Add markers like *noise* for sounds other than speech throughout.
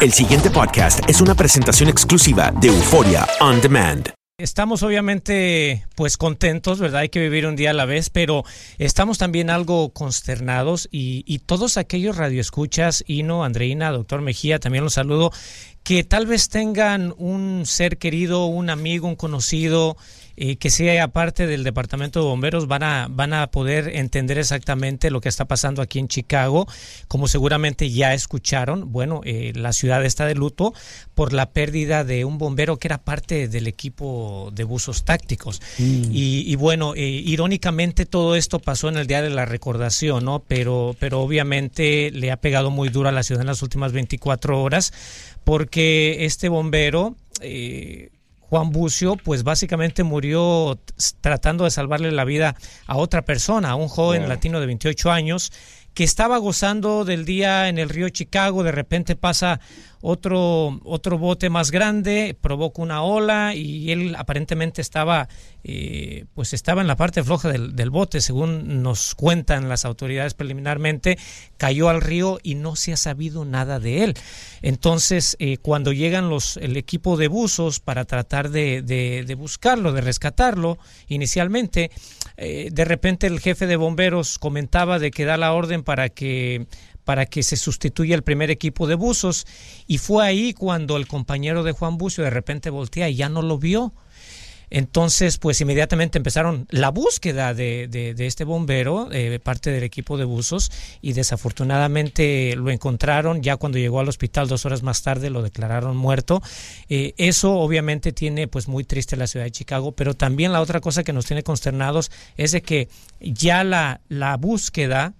El siguiente podcast es una presentación exclusiva de Euforia On Demand. Estamos obviamente pues contentos, ¿verdad? Hay que vivir un día a la vez, pero estamos también algo consternados y, todos aquellos radioescuchas, Ino, Andreina, doctor Mejía, también los saludo, que tal vez tengan un ser querido, un amigo, un conocido eh, que sea parte del Departamento de Bomberos van a, van a poder entender exactamente lo que está pasando aquí en Chicago. Como seguramente ya escucharon, bueno, eh, la ciudad está de luto por la pérdida de un bombero que era parte del equipo de buzos tácticos. Mm. Y, bueno, eh, irónicamente todo esto pasó en el día de la recordación, ¿no? Pero, pero obviamente le ha pegado muy duro a la ciudad en las últimas 24 horas porque este bombero... Eh, Juan Bucio, pues básicamente murió tratando de salvarle la vida a otra persona, a un joven latino de 28 años que estaba gozando del día en el río Chicago, de repente pasa otro, otro bote más grande, provoca una ola y él aparentemente estaba, eh, pues estaba en la parte floja del, del, bote, según nos cuentan las autoridades preliminarmente, cayó al río y no se ha sabido nada de él. Entonces, eh, cuando llegan los, el equipo de buzos para tratar de, de, buscarlo, de rescatarlo, inicialmente, eh, de repente el jefe de bomberos comentaba de que da la orden para que para que se sustituya el primer equipo de buzos y fue ahí cuando el compañero de Juan Bucio de repente voltea y ya no lo vio. Entonces, pues inmediatamente empezaron la búsqueda de, de, este bombero, eh, parte del equipo de buzos, y desafortunadamente lo encontraron. Ya cuando llegó al hospital dos horas más tarde lo declararon muerto. Eh, eso obviamente tiene pues muy triste la ciudad de Chicago, pero también la otra cosa que nos tiene consternados es de que ya la, la búsqueda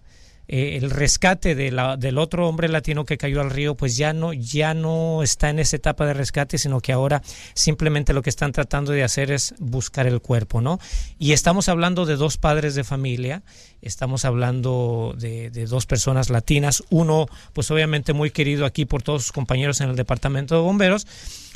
eh, el rescate de la, del otro hombre latino que cayó al río, pues ya no, ya no está en esa etapa de rescate, sino que ahora simplemente lo que están tratando de hacer es buscar el cuerpo, ¿no? Y estamos hablando de dos padres de familia, estamos hablando de, de dos personas latinas, uno pues obviamente muy querido aquí por todos sus compañeros en el departamento de bomberos,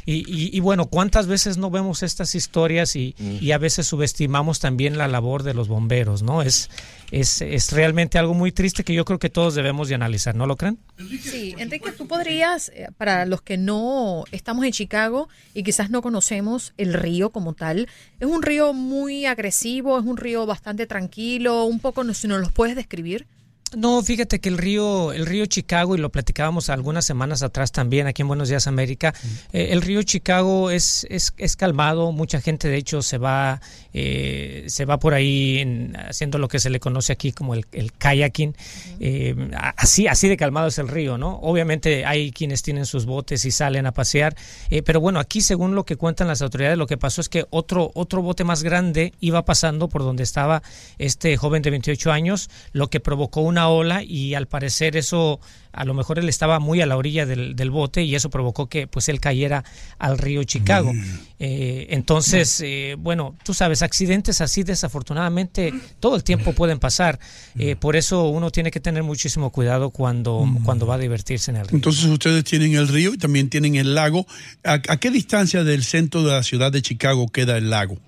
y, bueno, ¿cuántas veces no vemos estas historias y, y, a veces subestimamos también la labor de los bomberos, ¿no? Es, es, es, realmente algo muy triste que yo creo que todos debemos de analizar, ¿no lo creen? Sí, Enrique, tú podrías, eh, para los que no estamos en Chicago y quizás no conocemos el río como tal, es un río muy agresivo, es un río bastante tranquilo, un poco, si nos los puedes describir. No, fíjate que el río, el río Chicago, y lo platicábamos algunas semanas atrás también aquí en Buenos Días América, eh, el río Chicago es, es, es, calmado, mucha gente de hecho se va, eh, se va por ahí en, haciendo lo que se le conoce aquí como el, el kayaking, eh, así, así de calmado es el río, ¿no? Obviamente hay quienes tienen sus botes y salen a pasear, pero bueno, aquí según lo que cuentan las autoridades, lo que pasó es que otro, otro bote más grande iba pasando por donde estaba este joven de 28 años, lo que provocó una ola y al parecer eso a lo mejor él estaba muy a la orilla del, bote y eso provocó que pues él cayera al río Chicago. Mm. Eh, entonces, eh, bueno, tú sabes, accidentes así desafortunadamente todo el tiempo pueden pasar. Eh, mm. por eso uno tiene que tener muchísimo cuidado cuando, mm. cuando va a divertirse en el río. Entonces ustedes tienen el río y también tienen el lago. ¿A, a qué distancia del centro de la ciudad de Chicago queda el lago?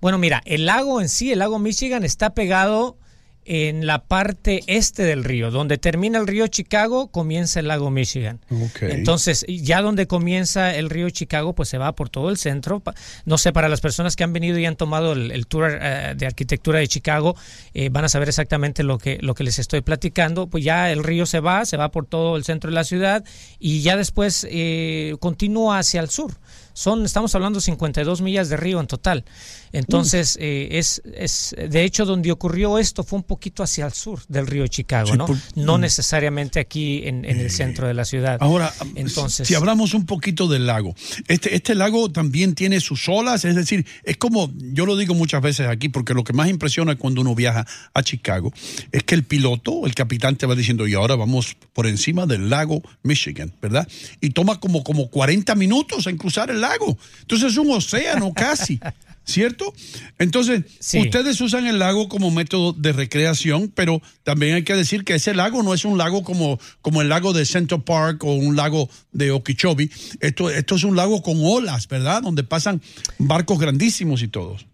Bueno, mira, el lago en sí, el lago Michigan, está pegado en la parte este del río. Donde termina el río Chicago, comienza el lago Michigan. Entonces, ya donde comienza el río Chicago, pues se va por todo el centro. No sé, para las personas que han venido y han tomado el, tour eh, de arquitectura de Chicago, eh, van a saber exactamente lo que, lo que les estoy platicando. Pues ya el río se va, se va por todo el centro de la ciudad y ya después eh, continúa hacia el sur. Son, estamos hablando 52 millas de río en total. Entonces, eh, es, es, de hecho, donde ocurrió esto fue un poquito hacia el sur del río Chicago, ¿no? no mm. necesariamente aquí en, el eh, centro de la ciudad. Ahora, Entonces, si hablamos un poquito del lago, este, este lago también tiene sus olas, es decir, es como, yo lo digo muchas veces aquí, porque lo que más impresiona cuando uno viaja a Chicago es que el piloto, el capitán te va diciendo, y ahora vamos por encima del lago Michigan, ¿verdad? Y toma como, como 40 minutos en cruzar el lago. Entonces es un océano casi. *laughs* ¿cierto? Entonces, ustedes usan el lago como método de recreación, pero también hay que decir que ese lago no es un lago como, como el lago de Central Park o un lago de Okeechobee. Esto, esto es un lago con olas, ¿verdad? Donde pasan barcos grandísimos y todos.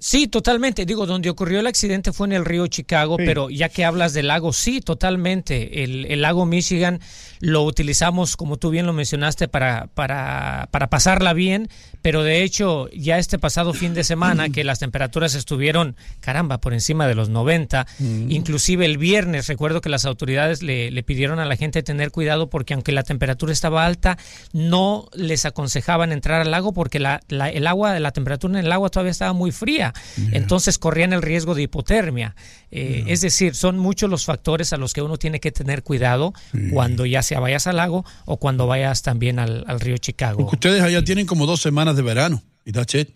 Sí, totalmente. Digo, donde ocurrió el accidente fue en el río Chicago, pero ya que hablas del lago, sí, totalmente. El, el, lago Michigan lo utilizamos, como tú bien lo mencionaste, para, para, para pasarla bien, pero de hecho ya este pasado fin de semana que las temperaturas estuvieron, caramba, por encima de los 90, inclusive el viernes, recuerdo que las autoridades le, le, pidieron a la gente tener cuidado porque aunque la temperatura estaba alta, no les aconsejaban entrar al lago porque la, la, el agua, la temperatura en el agua todavía estaba muy fría entonces corrían el riesgo de hipotermia. Eh, es decir, son muchos los factores a los que uno tiene que tener cuidado cuando ya sea vayas al lago o cuando vayas también al, río Chicago. Porque ustedes allá tienen como dos semanas de verano. Y that's it.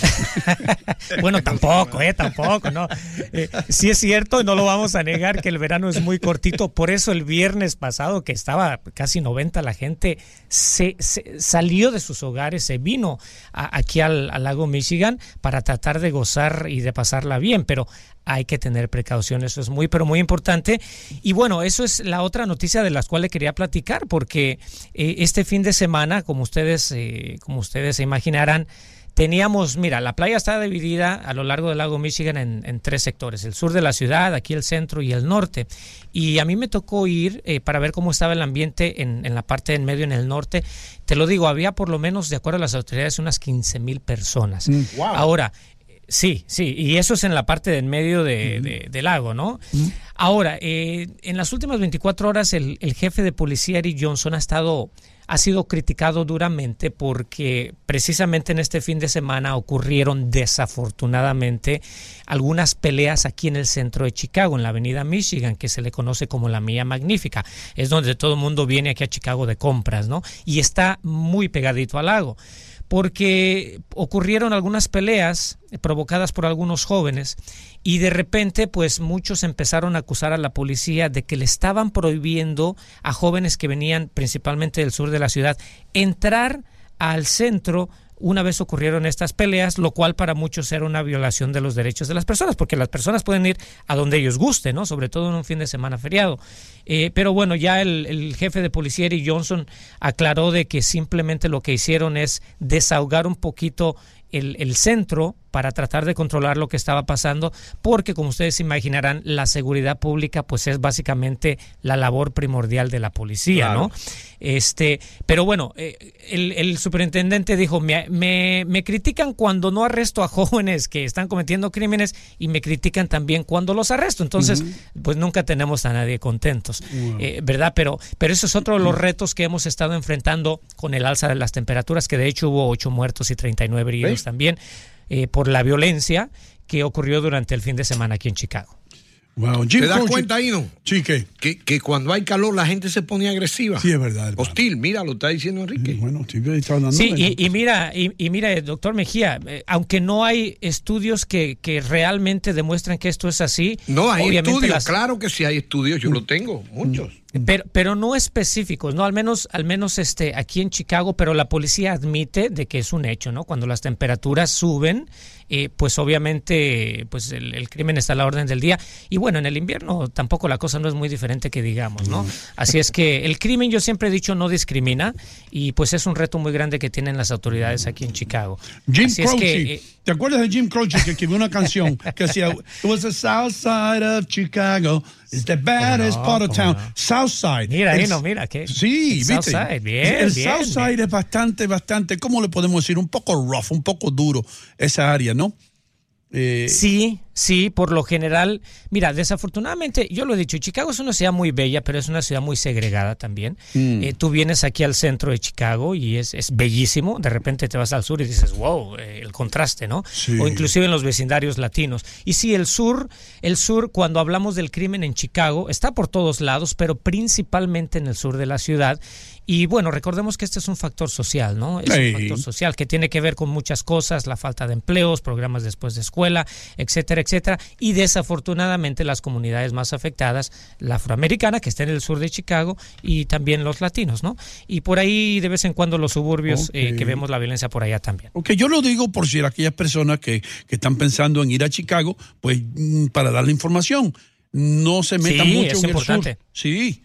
*laughs* bueno, tampoco, ¿eh? Tampoco, ¿no? Eh, sí es cierto, no lo vamos a negar que el verano es muy cortito. Por eso el viernes pasado, que estaba casi 90, la gente se, salió de sus hogares, se vino aquí al, lago Michigan para tratar de gozar y de pasarla bien. Pero hay que tener precaución, eso es muy, pero muy importante. Y bueno, eso es la otra noticia de la cual le quería platicar, porque eh, este fin de semana, como ustedes, eh, como ustedes se imaginarán, Teníamos, mira, la playa está dividida a lo largo del lago Michigan en, tres sectores, el sur de la ciudad, aquí el centro y el norte. Y a mí me tocó ir eh, para ver cómo estaba el ambiente en, la parte en medio, en el norte. Te lo digo, había por lo menos, de acuerdo a las autoridades, unas 15 mil personas. Mm, Ahora, Sí, sí, y eso es en la parte del medio de, del lago, ¿no? Ahora, eh, en las últimas 24 horas el, el, jefe de policía Eric Johnson ha estado ha sido criticado duramente porque precisamente en este fin de semana ocurrieron desafortunadamente algunas peleas aquí en el centro de Chicago, en la avenida Michigan, que se le conoce como la Mía Magnífica. Es donde todo el mundo viene aquí a Chicago de compras, ¿no? Y está muy pegadito al lago porque ocurrieron algunas peleas provocadas por algunos jóvenes y de repente pues muchos empezaron a acusar a la policía de que le estaban prohibiendo a jóvenes que venían principalmente del sur de la ciudad entrar al centro una vez ocurrieron estas peleas, lo cual para muchos era una violación de los derechos de las personas, porque las personas pueden ir a donde ellos gusten, ¿no? Sobre todo en un fin de semana feriado. Eh, pero bueno, ya el, jefe de policía, Eric Johnson, aclaró de que simplemente lo que hicieron es desahogar un poquito el, el centro para tratar de controlar lo que estaba pasando, porque como ustedes imaginarán, la seguridad pública pues es básicamente la labor primordial de la policía, ¿no? Este, pero bueno, eh, el, superintendente dijo, me, me, critican cuando no arresto a jóvenes que están cometiendo crímenes y me critican también cuando los arresto. Entonces, pues nunca tenemos a nadie contentos, eh, ¿verdad? Pero, pero eso es otro de los retos que hemos estado enfrentando con el alza de las temperaturas, que de hecho hubo ocho muertos y 39 heridos también. Eh, por la violencia que ocurrió durante el fin de semana aquí en Chicago. ¿Te das cuenta, Ino? Sí, ¿qué? Que, que cuando hay calor la gente se pone agresiva. Sí, es verdad. Hostil, mira, lo está diciendo Enrique. Bueno, está hablando sí y, mira, y, mira, doctor Mejía, eh, aunque no hay estudios que, que, realmente demuestran que esto es así. No, hay estudios, claro que sí hay estudios, yo lo tengo, muchos. Pero, pero no específicos, ¿no? Al menos, al menos este, aquí en Chicago, pero la policía admite de que es un hecho, ¿no? Cuando las temperaturas suben, eh, pues obviamente pues el, crimen está a la orden del día. Y bueno, en el invierno tampoco la cosa no es muy diferente que digamos, ¿no? Así es que el crimen, yo siempre he dicho, no discrimina y pues es un reto muy grande que tienen las autoridades aquí en Chicago. Jim Croce, eh, ¿te acuerdas de Jim Croce que escribió una canción que decía, It was the south side of Chicago, it's the baddest part of town, south side. Mira, ahí no, mira, que Sí, el South side, bien, El bien, south side es bastante, bastante, ¿cómo le podemos decir? Un poco rough, un poco duro esa área, ¿no? Eh, sí, Sí, por lo general, mira, desafortunadamente, yo lo he dicho, Chicago es una ciudad muy bella, pero es una ciudad muy segregada también. Mm. Eh, tú vienes aquí al centro de Chicago y es, es, bellísimo, de repente te vas al sur y dices, wow, eh, el contraste, ¿no? O inclusive en los vecindarios latinos. Y sí, el sur, el sur, cuando hablamos del crimen en Chicago, está por todos lados, pero principalmente en el sur de la ciudad. Y bueno, recordemos que este es un factor social, ¿no? Es un factor social que tiene que ver con muchas cosas, la falta de empleos, programas después de escuela, etcétera, etcétera. Y desafortunadamente las comunidades más afectadas, la afroamericana, que está en el sur de Chicago, y también los latinos, ¿no? Y por ahí de vez en cuando los suburbios eh, que vemos la violencia por allá también. Ok, yo lo digo por si aquellas personas que, que están pensando en ir a Chicago, pues mm, para darle información. No se metan mucho en importante. el sur. Sí.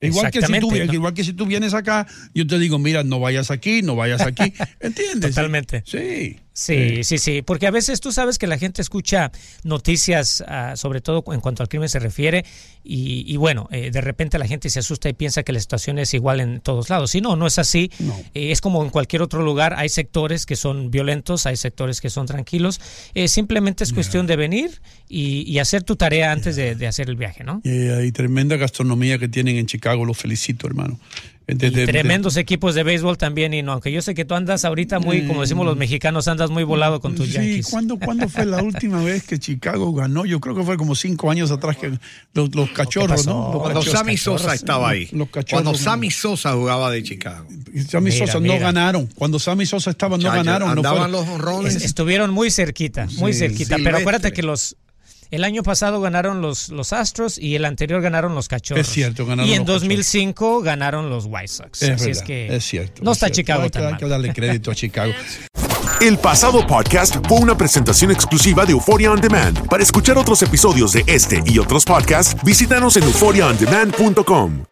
Igual que, si tú, igual que si tú vienes acá, yo te digo, mira, no vayas aquí, no vayas aquí. *laughs* ¿Entiendes? Totalmente. Sí. Sí, sí, sí, porque a veces tú sabes que la gente escucha noticias, uh, sobre todo en cuanto al crimen se refiere, y, y bueno, eh, de repente la gente se asusta y piensa que la situación es igual en todos lados. Y no, no es así. No. Eh, es como en cualquier otro lugar, hay sectores que son violentos, hay sectores que son tranquilos. Eh, simplemente es cuestión de venir y, y, hacer tu tarea antes de, de hacer el viaje, ¿no? Y tremenda gastronomía que tienen en Chicago, los felicito, hermano. De, de, tremendos de, equipos de béisbol también, y no, aunque yo sé que tú andas ahorita muy, como decimos los mexicanos, andas muy volado con tus sí, Yankees. ¿cuándo, ¿cuándo fue la última vez que Chicago ganó? Yo creo que fue como cinco años atrás que los, los cachorros, ¿no? Los Cuando cachorros, Sammy Sosa estaba ahí. Los cachorros, Cuando Sammy Sosa jugaba de Chicago. Sammy Mira, Sosa mira. no ganaron. Cuando Sammy Sosa estaba, no ganaron. No andaban fueron- los honrones. Es- estuvieron muy cerquita, muy Sí, cerquita. Silvestre. Pero acuérdate que los el año pasado ganaron los, los Astros y el anterior ganaron los Cachorros. Es cierto, ganaron Y en los 2005 ganaron los White Sox. Es Así verdad, es que es cierto. no es está cierto. Chicago hay, tan hay mal. que darle crédito a Chicago. *laughs* El pasado podcast fue una presentación exclusiva de Euphoria On Demand. Para escuchar otros episodios de este y otros podcasts, visítanos en euphoriaondemand.com.